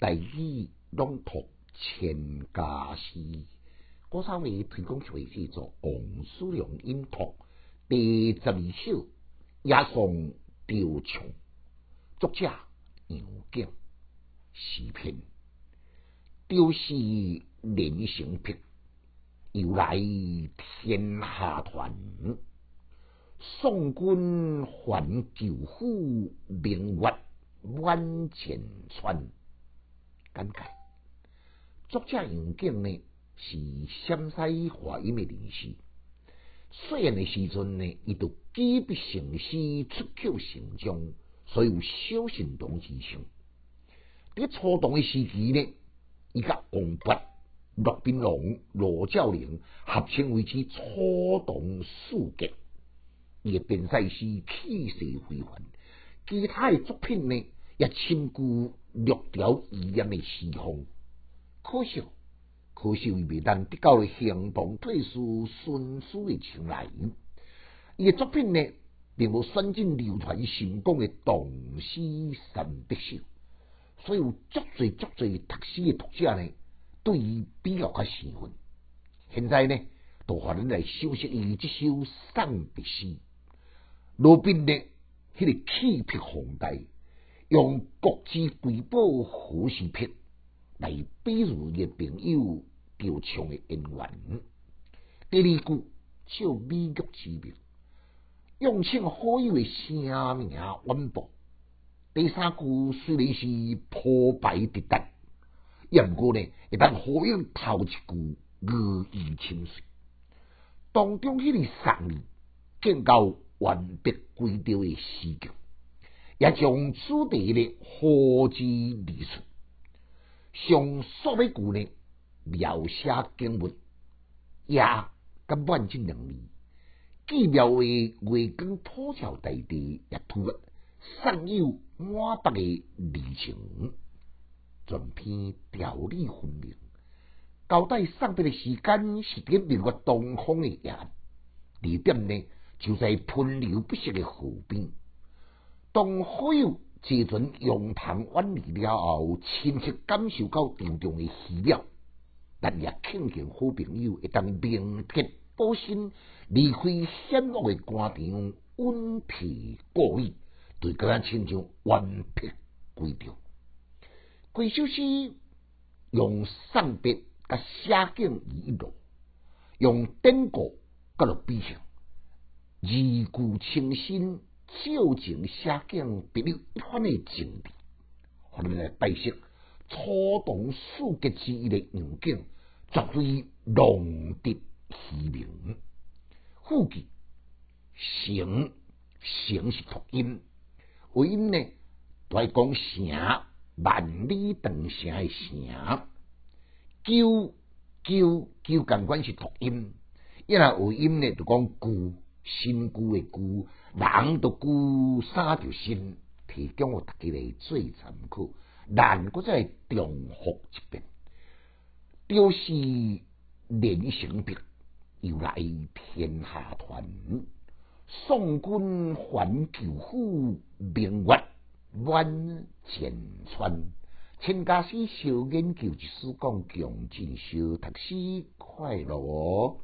大语朗读千家诗，郭三位推广出去做王叔良音读第十二首《野送雕虫》，作者杨景，诗篇雕是连成癖，由来天下团。宋军还旧府，明月满前川。感慨，作者杨景呢是陕西华阴的人士。细汉的时阵呢，伊就举笔成诗，出口成章，所以有小神童之称。伫初中的时期呢，伊甲王勃、骆宾王、罗教龄合称为之初中四杰。伊嘅边塞诗气势非凡，其他的作品呢也深具略调意言嘅诗风。可惜，可惜伊未当得到了行动退书孙书嘅青睐。伊嘅作品呢，并无选进流传成功嘅唐诗三百首，所以有足侪足侪读诗嘅读者呢，对伊比较较喜欢。现在呢，就互咱来修饰伊这首三百诗。罗宾呢，迄个气魄宏大，用国之瑰宝胡士癖来比喻嘅朋友雕虫嘅姻缘。第二句少美玉之名，用请好友嘅声名稳步。第三句虽然是破败跌宕，也毋过呢，会当好友头一句语意清水，当中迄个三字更高。完璧归调的诗句，也将此地的何之理出，上所尾句呢描写景物，也甲万金两字，既描绘月光普照大地，也突出尚有满白的离情，全篇条理分明，交代上边的时间是伫明月东方的夜，地点呢？就在喷流不息的河边，当好友即阵用塘远离了后，亲切感受到沉重的喜了，但也庆幸好朋友会当明天保身，离开险恶的官场，温皮过意，对个人亲像完璧归调。归首诗用上笔甲写景一路，用典故甲落比上。字句清新，照情写景，别有一番的情致。互咱来拜识初冬四杰之一的杨景，绝非浪得虚名。副句成成是读音，为音呢？在讲城万里长城的城，旧旧旧感官是读音，因为为音呢就讲旧。新句的句，人都句三条新，提供我大家来做参考。难搁再重复一遍，表示连成笔，由来天下团。宋军还旧府，明月满前川。请家师小研究，一书讲强进修读书快乐。